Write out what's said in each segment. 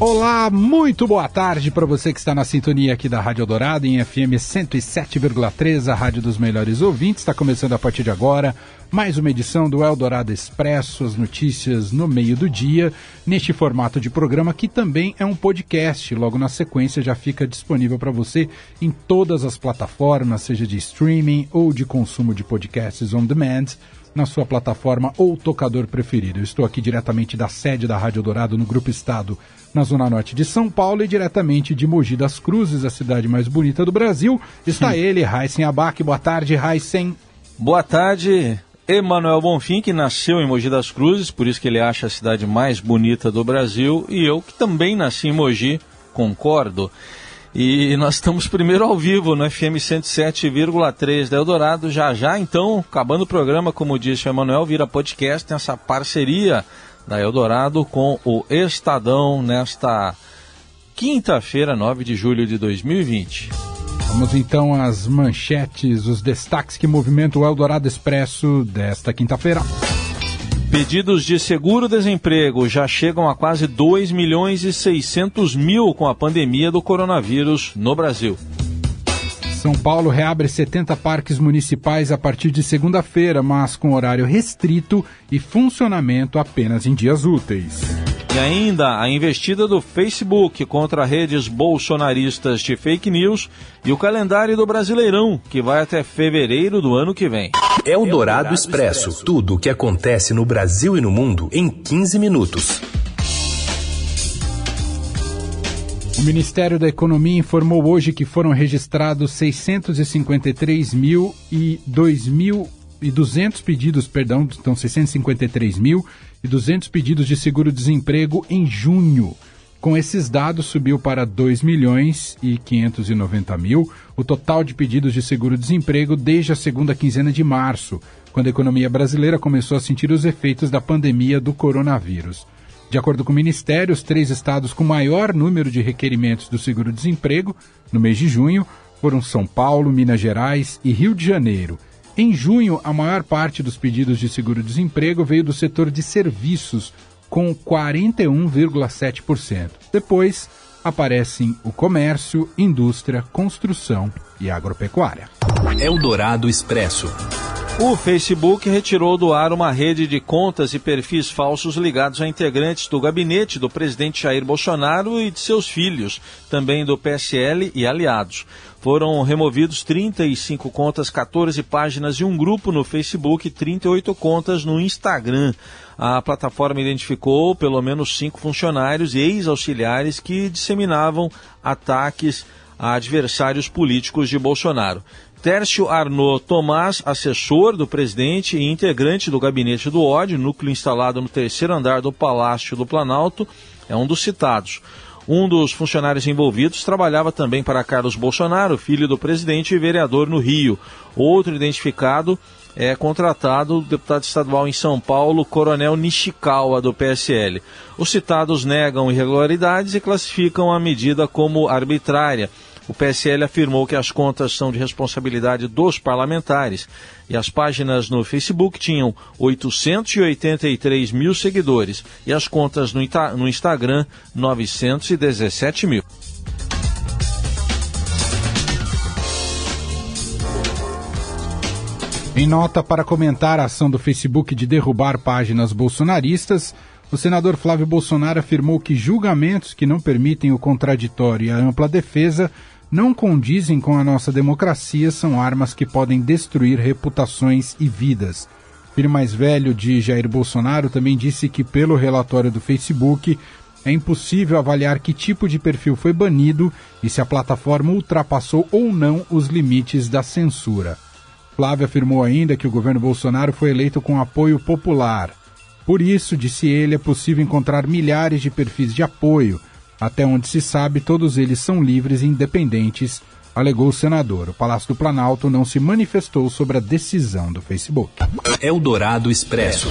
Olá, muito boa tarde para você que está na sintonia aqui da Rádio Eldorado em FM 107,3, a rádio dos melhores ouvintes. Está começando a partir de agora mais uma edição do Eldorado Expresso, as notícias no meio do dia, neste formato de programa que também é um podcast. Logo na sequência já fica disponível para você em todas as plataformas, seja de streaming ou de consumo de podcasts on demand na sua plataforma ou tocador preferido. Eu estou aqui diretamente da sede da Rádio Dourado no Grupo Estado, na Zona Norte de São Paulo e diretamente de Mogi das Cruzes, a cidade mais bonita do Brasil. Está Sim. ele, Raisen Abac. Boa tarde, Raisen. Boa tarde, Emanuel Bonfim, que nasceu em Mogi das Cruzes, por isso que ele acha a cidade mais bonita do Brasil, e eu, que também nasci em Mogi, concordo. E nós estamos primeiro ao vivo no FM 107,3 da Eldorado. Já já, então, acabando o programa, como disse o Emanuel, vira podcast nessa parceria da Eldorado com o Estadão nesta quinta-feira, 9 de julho de 2020. Vamos então às manchetes, os destaques que movimentam o Eldorado Expresso desta quinta-feira. Pedidos de seguro-desemprego já chegam a quase 2 milhões e 600 mil com a pandemia do coronavírus no Brasil. São Paulo reabre 70 parques municipais a partir de segunda-feira, mas com horário restrito e funcionamento apenas em dias úteis. E ainda a investida do Facebook contra redes bolsonaristas de fake news e o calendário do Brasileirão, que vai até fevereiro do ano que vem. É o Dourado Expresso. Tudo o que acontece no Brasil e no mundo em 15 minutos. O Ministério da Economia informou hoje que foram registrados 653 mil e 2 mil 200 pedidos, perdão, então 653 mil e 200 pedidos de seguro-desemprego em junho. Com esses dados, subiu para 2 milhões e 590 mil o total de pedidos de seguro-desemprego desde a segunda quinzena de março, quando a economia brasileira começou a sentir os efeitos da pandemia do coronavírus. De acordo com o Ministério, os três estados com maior número de requerimentos do seguro-desemprego no mês de junho foram São Paulo, Minas Gerais e Rio de Janeiro. Em junho, a maior parte dos pedidos de seguro-desemprego veio do setor de serviços, com 41,7%. Depois aparecem o comércio, indústria, construção e agropecuária. Eldorado Expresso. O Facebook retirou do ar uma rede de contas e perfis falsos ligados a integrantes do gabinete do presidente Jair Bolsonaro e de seus filhos, também do PSL e aliados. Foram removidos 35 contas, 14 páginas e um grupo no Facebook e 38 contas no Instagram. A plataforma identificou pelo menos cinco funcionários e ex-auxiliares que disseminavam ataques a adversários políticos de Bolsonaro. Tércio Arnaud Tomás, assessor do presidente e integrante do gabinete do ódio, núcleo instalado no terceiro andar do Palácio do Planalto, é um dos citados. Um dos funcionários envolvidos trabalhava também para Carlos Bolsonaro, filho do presidente e vereador no Rio. Outro identificado é contratado o deputado estadual em São Paulo, Coronel Nishikawa, do PSL. Os citados negam irregularidades e classificam a medida como arbitrária. O PSL afirmou que as contas são de responsabilidade dos parlamentares e as páginas no Facebook tinham 883 mil seguidores e as contas no, no Instagram 917 mil. Em nota para comentar a ação do Facebook de derrubar páginas bolsonaristas, o senador Flávio Bolsonaro afirmou que julgamentos que não permitem o contraditório e a ampla defesa não condizem com a nossa democracia são armas que podem destruir reputações e vidas. O filho mais velho de Jair Bolsonaro também disse que, pelo relatório do Facebook, é impossível avaliar que tipo de perfil foi banido e se a plataforma ultrapassou ou não os limites da censura. Flávio afirmou ainda que o governo Bolsonaro foi eleito com apoio popular. Por isso, disse ele, é possível encontrar milhares de perfis de apoio até onde se sabe, todos eles são livres e independentes, alegou o senador. O Palácio do Planalto não se manifestou sobre a decisão do Facebook. Eldorado Expresso.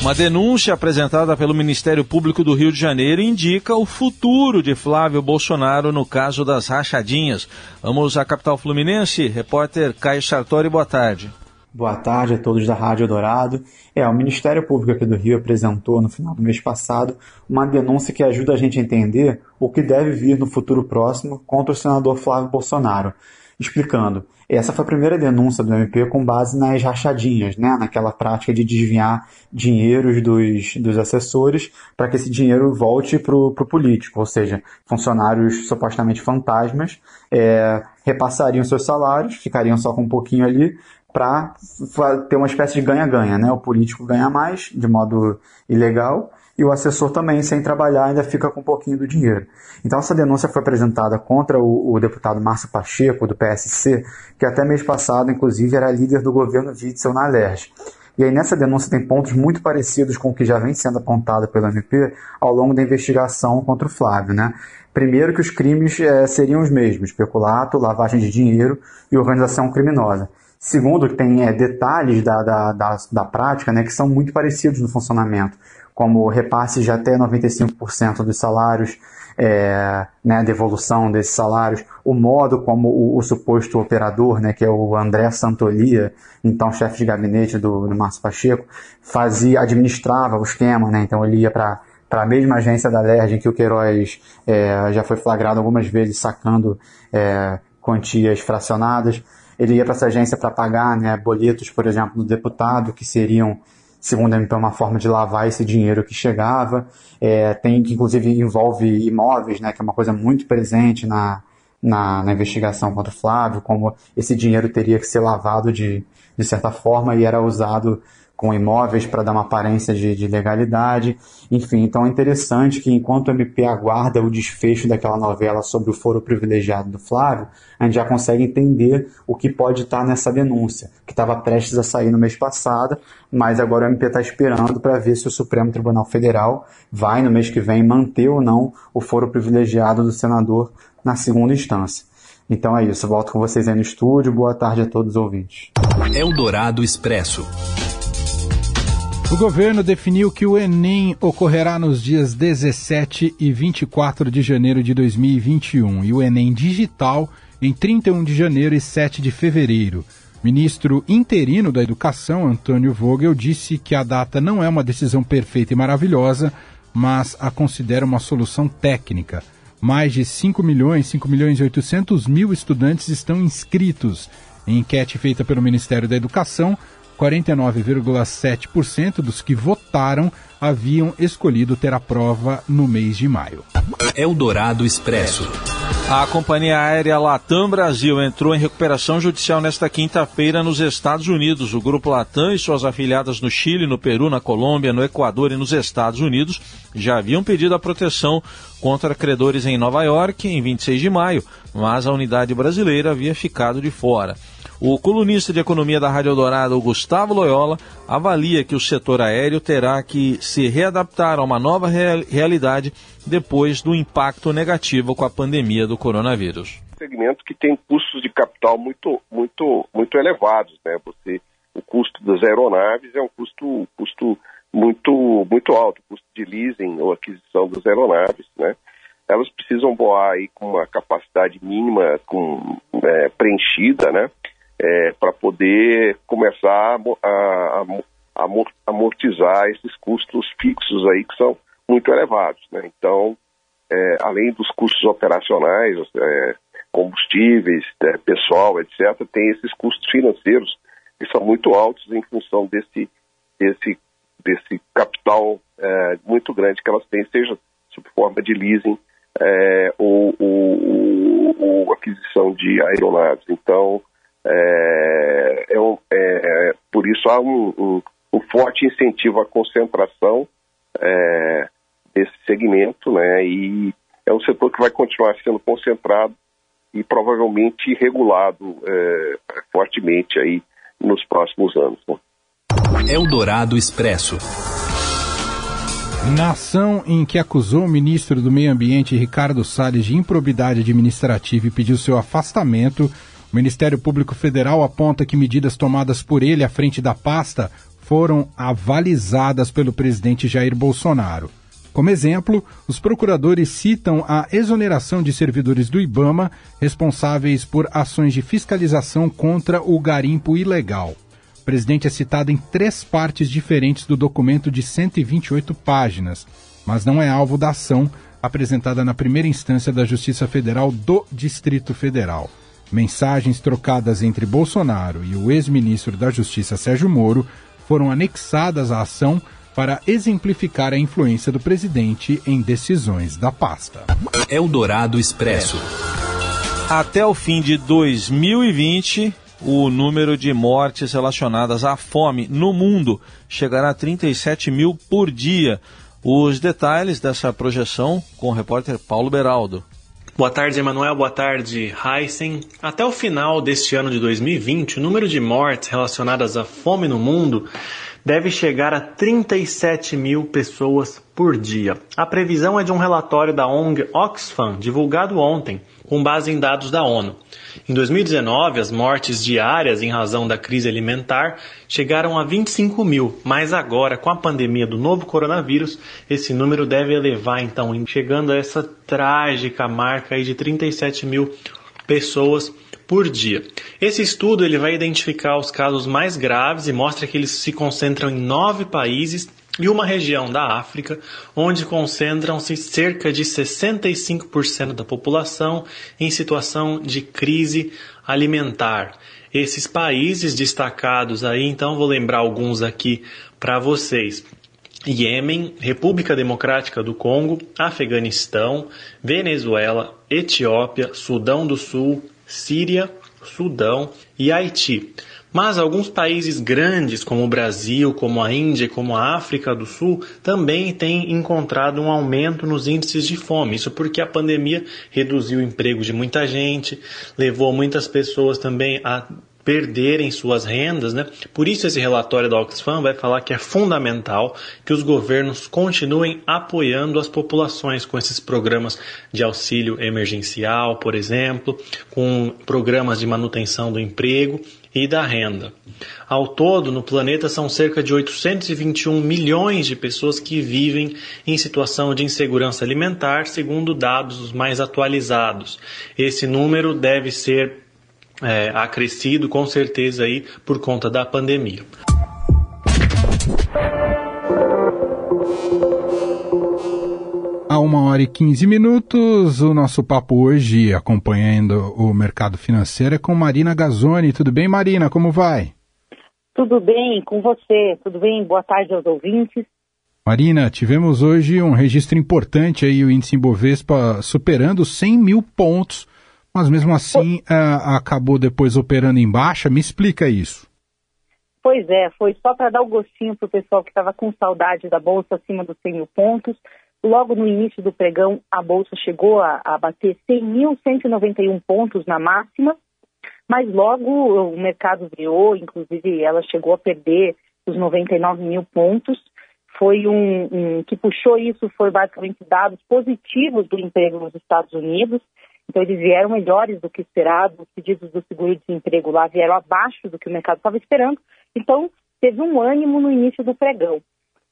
Uma denúncia apresentada pelo Ministério Público do Rio de Janeiro indica o futuro de Flávio Bolsonaro no caso das rachadinhas. Vamos à capital fluminense. Repórter Caio Sartori, boa tarde. Boa tarde a todos da Rádio Dourado. É, o Ministério Público aqui do Rio apresentou no final do mês passado uma denúncia que ajuda a gente a entender o que deve vir no futuro próximo contra o senador Flávio Bolsonaro explicando. Essa foi a primeira denúncia do MP com base nas rachadinhas, né? naquela prática de desviar dinheiros dos, dos assessores para que esse dinheiro volte para o político, ou seja, funcionários supostamente fantasmas é, repassariam seus salários, ficariam só com um pouquinho ali, para ter uma espécie de ganha-ganha, né? O político ganha mais de modo ilegal e o assessor também, sem trabalhar, ainda fica com um pouquinho do dinheiro. Então, essa denúncia foi apresentada contra o, o deputado Márcio Pacheco, do PSC, que até mês passado, inclusive, era líder do governo Witzel na LERJ. E aí, nessa denúncia, tem pontos muito parecidos com o que já vem sendo apontado pelo MP ao longo da investigação contra o Flávio. Né? Primeiro, que os crimes é, seriam os mesmos: peculato, lavagem de dinheiro e organização criminosa. Segundo, tem é, detalhes da, da, da, da prática né, que são muito parecidos no funcionamento como repasse de até 95% dos salários, é, né, devolução desses salários, o modo como o, o, suposto operador, né, que é o André Santolia, então chefe de gabinete do, do Márcio Pacheco, fazia, administrava o esquema, né, então ele ia para para a mesma agência da LERJ em que o Queiroz é, já foi flagrado algumas vezes sacando é, quantias fracionadas. Ele ia para essa agência para pagar né, boletos, por exemplo, do deputado, que seriam segundo a MP, uma forma de lavar esse dinheiro que chegava. É, tem que, inclusive, envolve imóveis, né, que é uma coisa muito presente na, na, na, investigação contra o Flávio, como esse dinheiro teria que ser lavado de, de certa forma e era usado com imóveis para dar uma aparência de, de, legalidade. Enfim, então é interessante que enquanto o MP aguarda o desfecho daquela novela sobre o foro privilegiado do Flávio, a gente já consegue entender o que pode estar nessa denúncia, que estava prestes a sair no mês passado, mas agora o MP está esperando para ver se o Supremo Tribunal Federal vai, no mês que vem, manter ou não o foro privilegiado do senador na segunda instância. Então é isso, volto com vocês aí no estúdio. Boa tarde a todos os ouvintes. Eldorado Expresso. O governo definiu que o Enem ocorrerá nos dias 17 e 24 de janeiro de 2021 e o Enem digital em 31 de janeiro e 7 de fevereiro. Ministro interino da Educação, Antônio Vogel, disse que a data não é uma decisão perfeita e maravilhosa, mas a considera uma solução técnica. Mais de 5 milhões, 5 milhões e 800 mil estudantes estão inscritos. Em enquete feita pelo Ministério da Educação, 49,7% dos que votaram haviam escolhido ter a prova no mês de maio. Eldorado Expresso. A companhia aérea Latam Brasil entrou em recuperação judicial nesta quinta-feira nos Estados Unidos. O grupo Latam e suas afiliadas no Chile, no Peru, na Colômbia, no Equador e nos Estados Unidos já haviam pedido a proteção contra credores em Nova York em 26 de maio, mas a unidade brasileira havia ficado de fora. O colunista de economia da Rádio Eldorado, Gustavo Loyola, avalia que o setor aéreo terá que se readaptar a uma nova real realidade depois do impacto negativo com a pandemia do coronavírus. Segmento que tem custos de capital muito, muito, muito elevados, né? Você, o custo das aeronaves é um custo, custo muito, muito alto, custo de leasing ou aquisição das aeronaves, né? Elas precisam voar aí com uma capacidade mínima com, é, preenchida, né? É, para poder começar a, a, a, amortizar esses custos fixos aí que são muito elevados. Né? Então, é, além dos custos operacionais, é, combustíveis, é, pessoal, etc., tem esses custos financeiros que são muito altos em função desse, desse, desse capital é, muito grande que elas têm, seja sob forma de leasing é, ou, ou, ou aquisição de aeronaves. Então, é, é, é, por isso há um, um, um, forte incentivo à concentração é, desse segmento, né? E é um setor que vai continuar sendo concentrado e provavelmente regulado é, fortemente aí nos próximos anos. Né? Eldorado Expresso. Na ação em que acusou o ministro do Meio Ambiente, Ricardo Salles, de improbidade administrativa e pediu seu afastamento, o Ministério Público Federal aponta que medidas tomadas por ele à frente da pasta foram avalizadas pelo presidente Jair Bolsonaro. Como exemplo, os procuradores citam a exoneração de servidores do IBAMA responsáveis por ações de fiscalização contra o garimpo ilegal. O presidente é citado em três partes diferentes do documento de 128 páginas, mas não é alvo da ação apresentada na primeira instância da Justiça Federal do Distrito Federal. Mensagens trocadas entre Bolsonaro e o ex-ministro da Justiça Sérgio Moro foram anexadas à ação para exemplificar a influência do presidente em decisões da pasta. Eldorado Expresso. Até o fim de 2020, o número de mortes relacionadas à fome no mundo chegará a 37 mil por dia. Os detalhes dessa projeção com o repórter Paulo Beraldo. Boa tarde, Emanuel. Boa tarde, Heisen. Até o final deste ano de 2020, o número de mortes relacionadas à fome no mundo deve chegar a 37 mil pessoas por dia. A previsão é de um relatório da ONG Oxfam, divulgado ontem, com base em dados da ONU. Em 2019, as mortes diárias em razão da crise alimentar chegaram a 25 mil, mas agora, com a pandemia do novo coronavírus, esse número deve elevar, então, chegando a essa trágica marca de 37 mil pessoas por dia. Esse estudo ele vai identificar os casos mais graves e mostra que eles se concentram em nove países e uma região da África, onde concentram-se cerca de 65% da população em situação de crise alimentar. Esses países destacados aí, então vou lembrar alguns aqui para vocês. Iêmen, República Democrática do Congo, Afeganistão, Venezuela, Etiópia, Sudão do Sul, Síria, Sudão e Haiti. Mas alguns países grandes, como o Brasil, como a Índia e como a África do Sul, também têm encontrado um aumento nos índices de fome. Isso porque a pandemia reduziu o emprego de muita gente, levou muitas pessoas também a perderem suas rendas, né? Por isso esse relatório da Oxfam vai falar que é fundamental que os governos continuem apoiando as populações com esses programas de auxílio emergencial, por exemplo, com programas de manutenção do emprego e da renda. Ao todo, no planeta são cerca de 821 milhões de pessoas que vivem em situação de insegurança alimentar, segundo dados mais atualizados. Esse número deve ser é, acrescido com certeza aí por conta da pandemia. A uma hora e 15 minutos, o nosso papo hoje, acompanhando o mercado financeiro, é com Marina Gazzoni. Tudo bem, Marina? Como vai? Tudo bem, com você. Tudo bem? Boa tarde aos ouvintes. Marina, tivemos hoje um registro importante aí, o índice Ibovespa superando 100 mil pontos mas mesmo assim uh, acabou depois operando em baixa. Me explica isso. Pois é, foi só para dar o gostinho para o pessoal que estava com saudade da Bolsa acima dos 100 mil pontos. Logo no início do pregão, a Bolsa chegou a, a bater 100.191 pontos na máxima, mas logo o mercado virou, inclusive ela chegou a perder os 99 mil pontos. Foi um, um que puxou isso, foi basicamente dados positivos do emprego nos Estados Unidos. Então, eles vieram melhores do que esperado, os pedidos do seguro-desemprego lá vieram abaixo do que o mercado estava esperando. Então, teve um ânimo no início do pregão.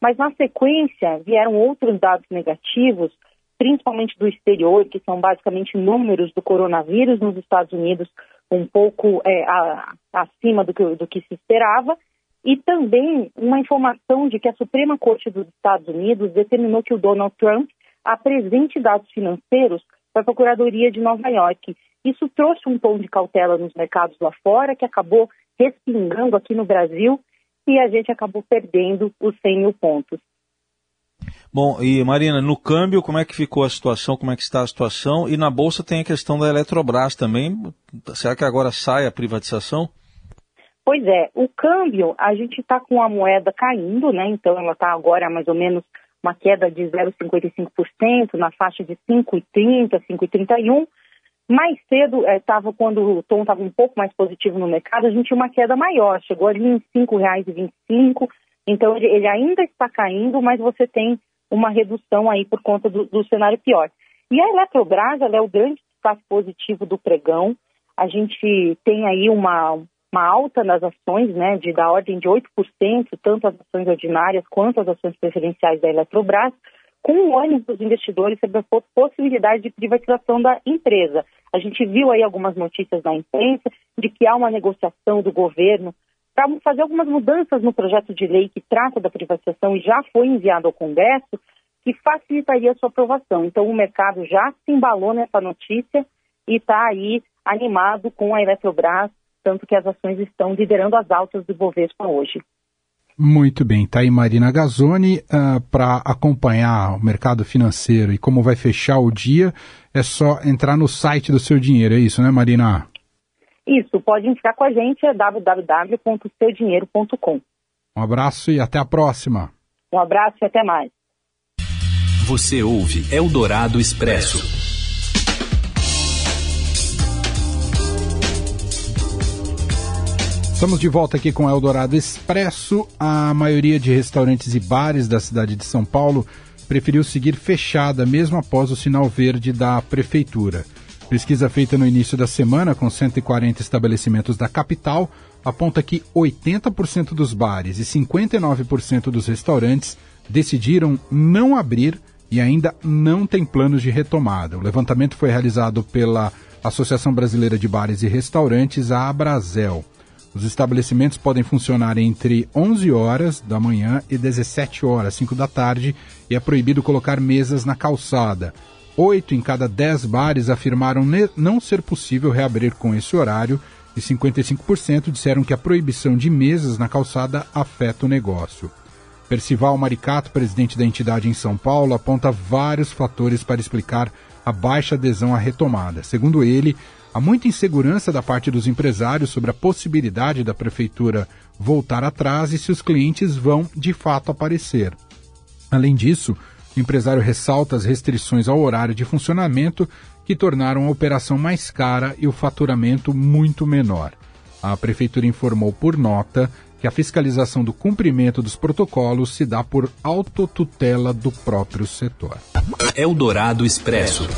Mas, na sequência, vieram outros dados negativos, principalmente do exterior, que são basicamente números do coronavírus nos Estados Unidos, um pouco é, a, acima do que, do que se esperava, e também uma informação de que a Suprema Corte dos Estados Unidos determinou que o Donald Trump apresente dados financeiros para a Procuradoria de Nova York. Isso trouxe um tom de cautela nos mercados lá fora, que acabou respingando aqui no Brasil e a gente acabou perdendo os 100 mil pontos. Bom, e Marina, no câmbio, como é que ficou a situação, como é que está a situação? E na Bolsa tem a questão da Eletrobras também. Será que agora sai a privatização? Pois é, o câmbio, a gente está com a moeda caindo, né? Então ela está agora mais ou menos uma queda de 0,55%, na faixa de 5,30%, 5,31%. Mais cedo, estava é, quando o tom estava um pouco mais positivo no mercado, a gente tinha uma queda maior, chegou ali em R$ 5,25. Então, ele, ele, ainda está caindo, mas você tem uma redução aí por conta do, do cenário pior. E a Eletrobras, ela é o grande destaque positivo do pregão. A gente tem aí uma, uma alta nas ações, né, de da ordem de 8%, tanto as ações ordinárias quanto as ações preferenciais da Eletrobras, com o ânimo dos investidores sobre a possibilidade de privatização da empresa. A gente viu aí algumas notícias na imprensa de que há uma negociação do governo para fazer algumas mudanças no projeto de lei que trata da privatização e já foi enviado ao Congresso, que facilitaria a sua aprovação. Então, o mercado já se embalou nessa notícia e está aí animado com a Eletrobras, tanto que as ações estão liderando as altas do Bovespa hoje. Muito bem, está aí Marina Gazzoni. Uh, ah, Para acompanhar o mercado financeiro e como vai fechar o dia, é só entrar no site do seu dinheiro, é isso, né, Marina? Isso, podem ficar com a gente, é www.seudinheiro.com. Um abraço e até a próxima. Um abraço e até mais. Você ouve Eldorado Expresso. Estamos de volta aqui com Eldorado Expresso. A maioria de restaurantes e bares da cidade de São Paulo preferiu seguir fechada mesmo após o sinal verde da prefeitura. Pesquisa feita no início da semana com 140 estabelecimentos da capital aponta que 80% dos bares e 59% dos restaurantes decidiram não abrir e ainda não tem planos de retomada. O levantamento foi realizado pela Associação Brasileira de Bares e Restaurantes, a Abrazel. Os estabelecimentos podem funcionar entre 11 horas da manhã e 17 horas, 5 da tarde, e é proibido colocar mesas na calçada. Oito em cada dez bares afirmaram não ser possível reabrir com esse horário e 55% disseram que a proibição de mesas na calçada afeta o negócio. Percival Maricato, presidente da entidade em São Paulo, aponta vários fatores para explicar a baixa adesão à retomada. Segundo ele, Há muita insegurança da parte dos empresários sobre a possibilidade da prefeitura voltar atrás e se os clientes vão de fato aparecer. Além disso, o empresário ressalta as restrições ao horário de funcionamento que tornaram a operação mais cara e o faturamento muito menor. A prefeitura informou por nota que a fiscalização do cumprimento dos protocolos se dá por autotutela do próprio setor. Eldorado Expresso.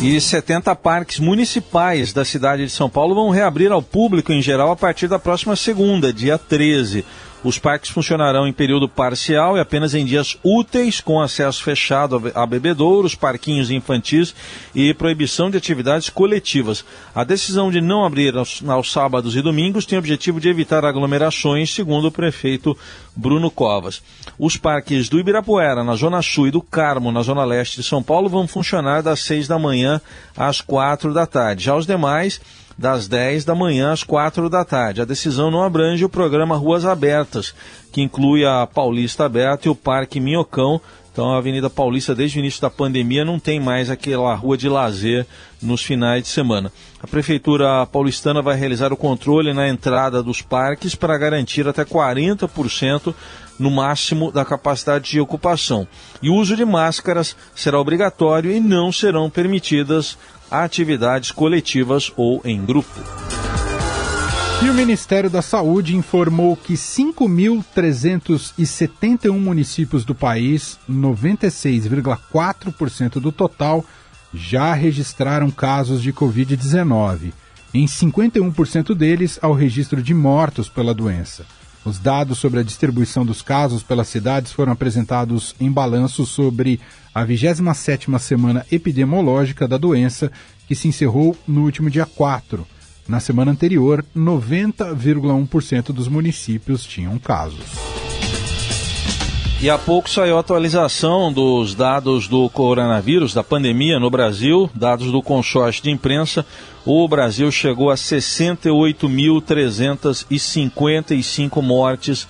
E 70 parques municipais da cidade de São Paulo vão reabrir ao público em geral a partir da próxima segunda, dia 13. Os parques funcionarão em período parcial e apenas em dias úteis, com acesso fechado a bebedouros, parquinhos infantis e proibição de atividades coletivas. A decisão de não abrir aos, aos sábados e domingos tem o objetivo de evitar aglomerações, segundo o prefeito Bruno Covas. Os parques do Ibirapuera, na Zona Sul, e do Carmo, na Zona Leste de São Paulo, vão funcionar das 6 da manhã às 4 da tarde. Já os demais das 10 da manhã às 4 da tarde. A decisão não abrange o programa Ruas Abertas, que inclui a Paulista Aberta e o Parque Minhocão. Então a Avenida Paulista, desde o início da pandemia, não tem mais aquela rua de lazer nos finais de semana. A Prefeitura paulistana vai realizar o controle na entrada dos parques para garantir até 40% no máximo da capacidade de ocupação. E o uso de máscaras será obrigatório e não serão permitidas atividades coletivas ou em grupo. E o Ministério da Saúde informou que 5.371 municípios do país, 96,4% do total, já registraram casos de Covid-19. Em 51% deles, há o registro de mortos pela doença. Os dados sobre a distribuição dos casos pelas cidades foram apresentados em balanço sobre a 27ª semana epidemiológica da doença, que se encerrou no último dia 4. Na semana anterior, 90,1% dos municípios tinham casos. E há pouco saiu a atualização dos dados do coronavírus, da pandemia no Brasil, dados do consórcio de imprensa. O Brasil chegou a 68.355 mortes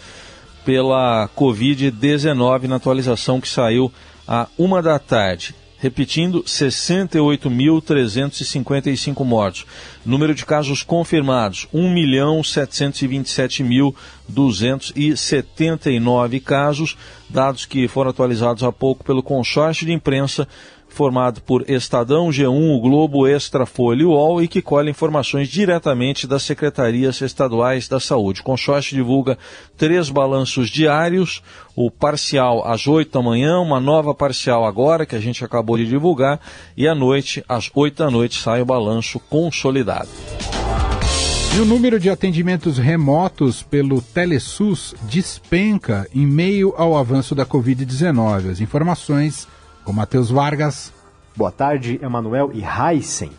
pela Covid-19 na atualização que saiu a uma da tarde. Repetindo, 68.355 mortos. Número de casos confirmados: 1.727.279 casos. Dados que foram atualizados há pouco pelo consórcio de imprensa formado por Estadão, G1, o Globo, Extra, Folha e UOL e que colhe informações diretamente das secretarias estaduais da saúde. O consórcio divulga três balanços diários, o parcial às 8 da manhã, uma nova parcial agora, que a gente acabou de divulgar, e à noite, às 8 da noite, sai o balanço consolidado. E o número de atendimentos remotos pelo Telesus despenca em meio ao avanço da Covid-19. As informações com Matheus Vargas. Boa tarde, Emanuel e Heisen.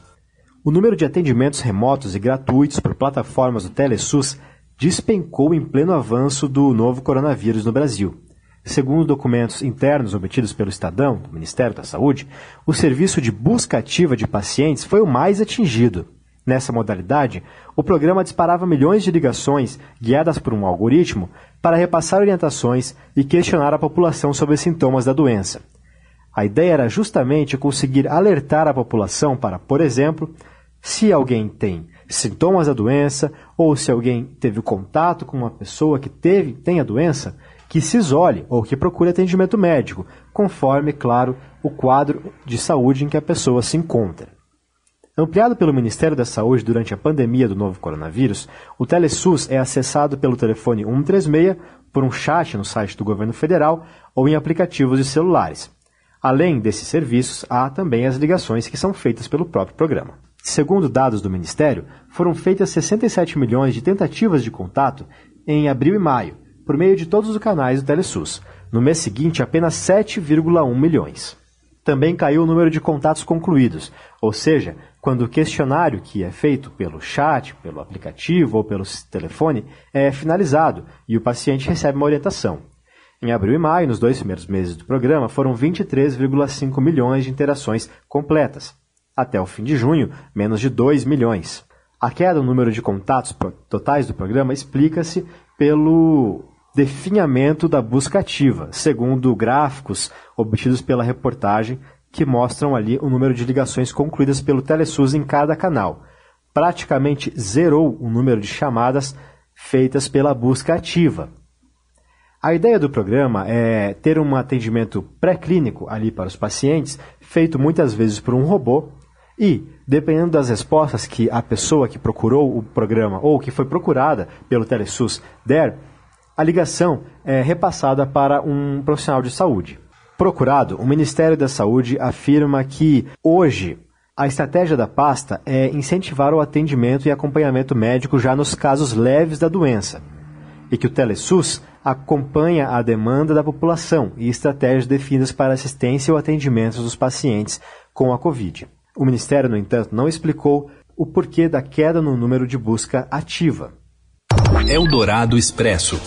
O número de atendimentos remotos e gratuitos por plataformas do Telesus despencou em pleno avanço do novo coronavírus no Brasil. Segundo documentos internos obtidos pelo Estadão, do Ministério da Saúde, o serviço de busca ativa de pacientes foi o mais atingido. Nessa modalidade, o programa disparava milhões de ligações guiadas por um algoritmo para repassar orientações e questionar a população sobre sintomas da doença. A ideia era justamente conseguir alertar a população para, por exemplo, se alguém tem sintomas da doença ou se alguém teve contato com uma pessoa que teve, tem a doença, que se isole ou que procure atendimento médico, conforme, claro, o quadro de saúde em que a pessoa se encontra. Ampliado pelo Ministério da Saúde durante a pandemia do novo coronavírus, o Telesus é acessado pelo telefone 136, por um chat no site do governo federal ou em aplicativos de celulares. Além desses serviços, há também as ligações que são feitas pelo próprio programa. Segundo dados do Ministério, foram feitas 67 milhões de tentativas de contato em abril e maio, por meio de todos os canais do Telesus. No mês seguinte, apenas 7,1 milhões. Também caiu o número de contatos concluídos, ou seja, quando o questionário que é feito pelo chat, pelo aplicativo ou pelo telefone é finalizado e o paciente recebe uma orientação. Em abril e maio, nos dois primeiros meses do programa, foram 23,5 milhões de interações completas. Até o fim de junho, menos de 2 milhões. A queda no número de contatos totais do programa explica-se pelo definhamento da busca ativa, segundo gráficos obtidos pela reportagem que mostram ali o número de ligações concluídas pelo Telesus em cada canal. Praticamente zerou o número de chamadas feitas pela busca ativa. A ideia do programa é ter um atendimento pré-clínico ali para os pacientes, feito muitas vezes por um robô, e, dependendo das respostas que a pessoa que procurou o programa ou que foi procurada pelo Telesus der, a ligação é repassada para um profissional de saúde. Procurado, o Ministério da Saúde afirma que, hoje, a estratégia da pasta é incentivar o atendimento e acompanhamento médico já nos casos leves da doença, e que o Telesus acompanha a demanda da população e estratégias definidas para assistência ou atendimento dos pacientes com a Covid. O Ministério, no entanto, não explicou o porquê da queda no número de busca ativa. Eldorado Expresso.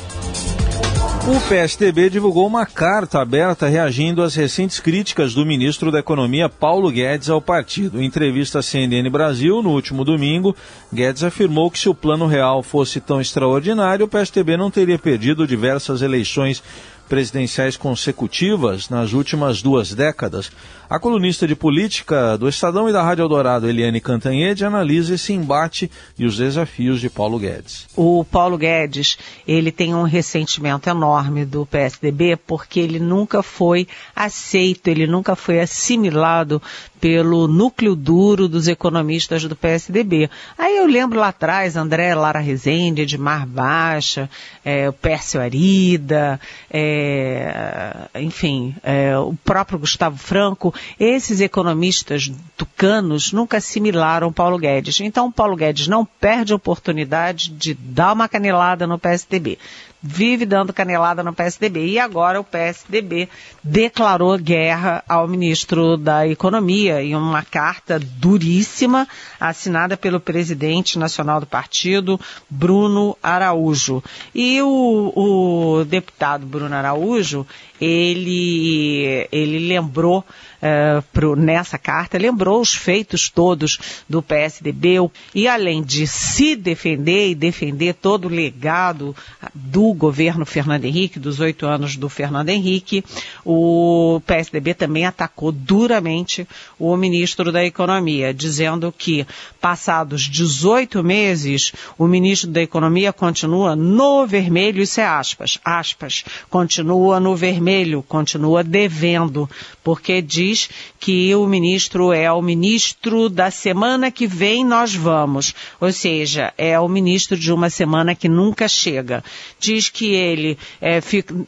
O PSDB divulgou uma carta aberta reagindo às recentes críticas do ministro da Economia Paulo Guedes ao partido. Em entrevista à CNN Brasil, no último domingo, Guedes afirmou que se o plano real fosse tão extraordinário, o PSDB não teria perdido diversas eleições presidenciais consecutivas nas últimas duas décadas. A colunista de política do Estadão e da Rádio Eldorado, Eliane Cantanhede, analisa esse embate e os desafios de Paulo Guedes. O Paulo Guedes, ele tem um ressentimento enorme do PSDB porque ele nunca foi aceito, ele nunca foi assimilado pelo núcleo duro dos economistas do PSDB. Aí eu lembro lá atrás, André Lara Rezende, Edmar Baixa, é, o Pércio Arida, é, enfim, é, o próprio Gustavo Franco, esses economistas tucanos nunca assimilaram Paulo Guedes. Então, Paulo Guedes não perde a oportunidade de dar uma canelada no PSDB vive dando canelada no PSDB. E agora o PSDB declarou guerra ao ministro da Economia em uma carta duríssima assinada pelo presidente nacional do partido, Bruno Araújo. E o, o deputado Bruno Araújo, ele, ele lembrou uh, pro, nessa carta, lembrou os feitos todos do PSDB e além de se defender e defender todo o legado do governo Fernando Henrique, dos oito anos do Fernando Henrique, o PSDB também atacou duramente o ministro da Economia, dizendo que passados 18 meses, o ministro da Economia continua no vermelho, isso é aspas, aspas, continua no vermelho, continua devendo, porque diz diz que o ministro é o ministro da semana que vem nós vamos, ou seja, é o ministro de uma semana que nunca chega. Diz que ele, é,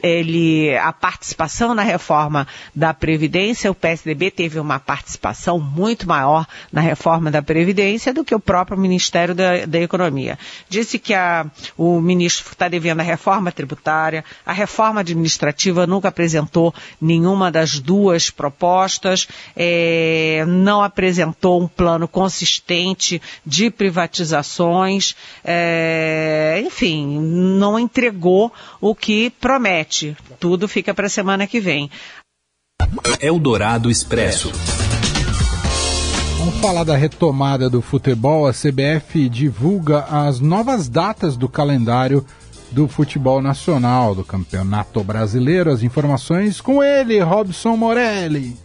ele a participação na reforma da Previdência, o PSDB teve uma participação muito maior na reforma da Previdência do que o próprio Ministério da, da Economia. Disse que a, o ministro está devendo a reforma tributária, a reforma administrativa nunca apresentou nenhuma das duas propostas, é, não apresentou um plano consistente de privatizações, é, enfim, não entregou o que promete. Tudo fica para a semana que vem. Eldorado Expresso. Vamos falar da retomada do futebol. A CBF divulga as novas datas do calendário do futebol nacional, do Campeonato Brasileiro. As informações com ele, Robson Morelli.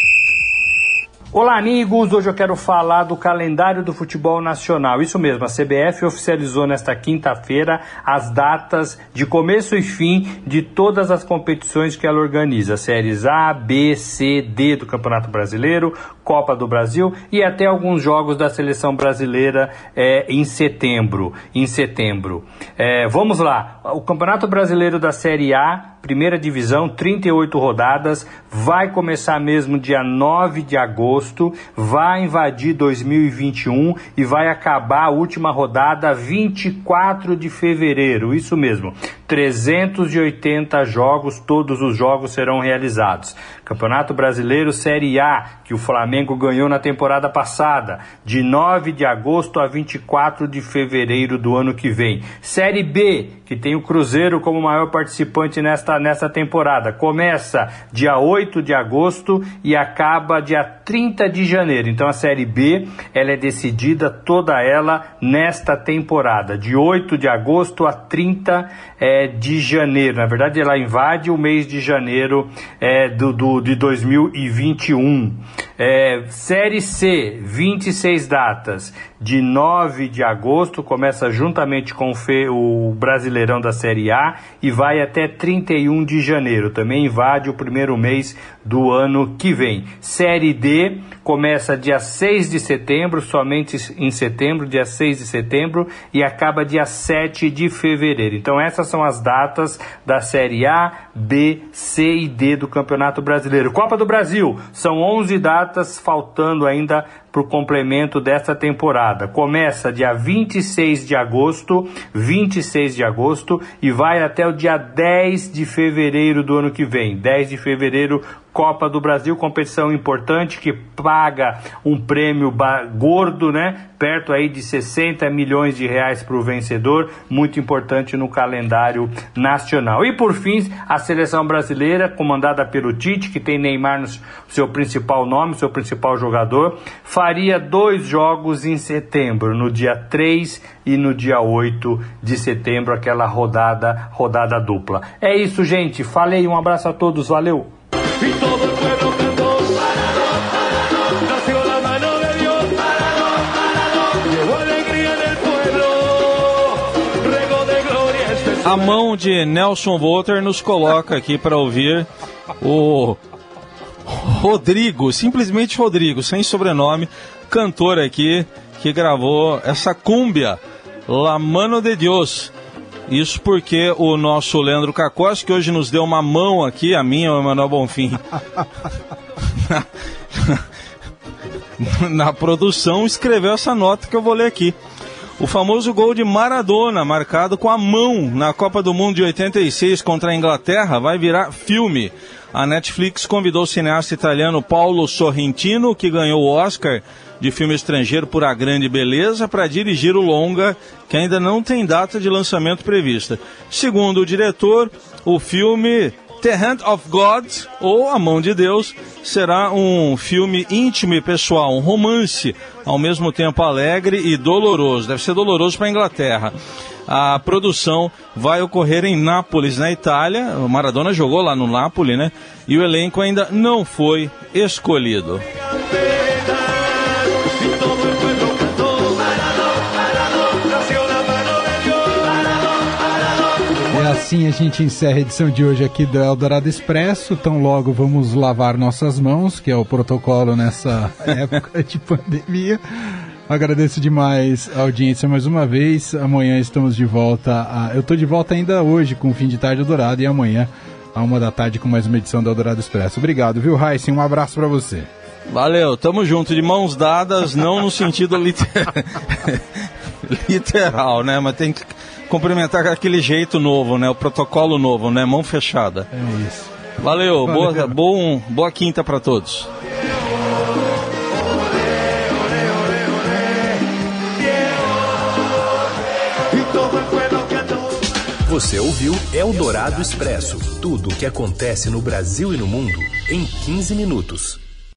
Olá, amigos! Hoje eu quero falar do calendário do futebol nacional. Isso mesmo, a CBF oficializou nesta quinta-feira as datas de começo e fim de todas as competições que ela organiza: séries A, B, C, D do Campeonato Brasileiro, Copa do Brasil e até alguns jogos da seleção brasileira é, em setembro. Em setembro. É, vamos lá. O Campeonato Brasileiro da Série A primeira divisão, 38 rodadas, vai começar mesmo dia 9 de agosto, vai invadir 2021 e vai acabar a última rodada 24 de fevereiro. Isso mesmo, 380 jogos, todos os jogos serão realizados. Campeonato Brasileiro Série A, que o Flamengo ganhou na temporada passada, de 9 de agosto a 24 de fevereiro do ano que vem. Série B, que tem o Cruzeiro como maior participante nesta, nesta temporada, começa dia 8 de agosto e acaba dia 30 de janeiro. Então a Série B, ela é decidida toda ela nesta temporada, de 8 de agosto a 30 é, de janeiro. Na verdade, ela invade o mês de janeiro é, do, do de 2021. É, série C, 26 datas, de 9 de agosto, começa juntamente com o, Brasileirão da Série A e vai até 31 de janeiro. Também invade o primeiro mês do ano que vem. Série D começa dia 6 de setembro, somente em setembro, dia 6 de setembro, e acaba dia 7 de fevereiro. Então, essas são as datas da Série A, B, C e D do Campeonato Brasileiro. Copa do Brasil, são 11 datas, faltando ainda para o complemento desta temporada. Começa dia 26 de agosto, 26 de agosto e vai até o dia 10 de fevereiro do ano que vem. 10 de fevereiro, Copa do Brasil, competição importante que paga um prêmio gordo, né? Perto aí de 60 milhões de reais para o vencedor, muito importante no calendário nacional. E por fim, a seleção brasileira, comandada pelo Tite, que tem Neymar no seu principal nome, seu principal jogador, faria dois jogos em setembro, no dia 3 e no dia 8 de setembro, aquela rodada, rodada dupla. É isso, gente. Falei, um abraço a todos, valeu! A mão de Nelson Volter nos coloca aqui para ouvir o Rodrigo, simplesmente Rodrigo, sem sobrenome, cantor aqui que gravou essa cúmbia, La Mano de Dios. Isso porque o nosso Leandro Cacós, que hoje nos deu uma mão aqui, a minha, o Emanuel Bonfim, na, na produção, escreveu essa nota que eu vou ler aqui. O famoso gol de Maradona, marcado com a mão na Copa do Mundo de 86 contra a Inglaterra, vai virar filme. A Netflix convidou o cineasta italiano Paulo Sorrentino, que ganhou o Oscar de filme estrangeiro por A Grande Beleza para dirigir o longa, que ainda não tem data de lançamento prevista. Segundo o diretor, o filme The Hand of God, ou A Mão de Deus, será um filme íntimo e pessoal, um romance, ao mesmo tempo alegre e doloroso. Deve ser doloroso para a Inglaterra. A produção vai ocorrer em Nápoles, na Itália. O Maradona jogou lá no Nápoles, né? E o elenco ainda não foi escolhido. Assim a gente encerra a edição de hoje aqui do Eldorado Expresso. Tão logo vamos lavar nossas mãos, que é o protocolo nessa época de pandemia. Agradeço demais a audiência mais uma vez. Amanhã estamos de volta. A... Eu estou de volta ainda hoje com o fim de tarde Eldorado e amanhã, a uma da tarde, com mais uma edição do Eldorado Expresso. Obrigado, viu, Heisen? Um abraço para você. Valeu, tamo junto, de mãos dadas, não no sentido literal, literal né? Mas tem que cumprimentar com aquele jeito novo, né? O protocolo novo, né? Mão fechada. É isso. Valeu, Valeu. Boa, bom, boa quinta para todos. Você ouviu Eldorado Expresso tudo o que acontece no Brasil e no mundo em 15 minutos.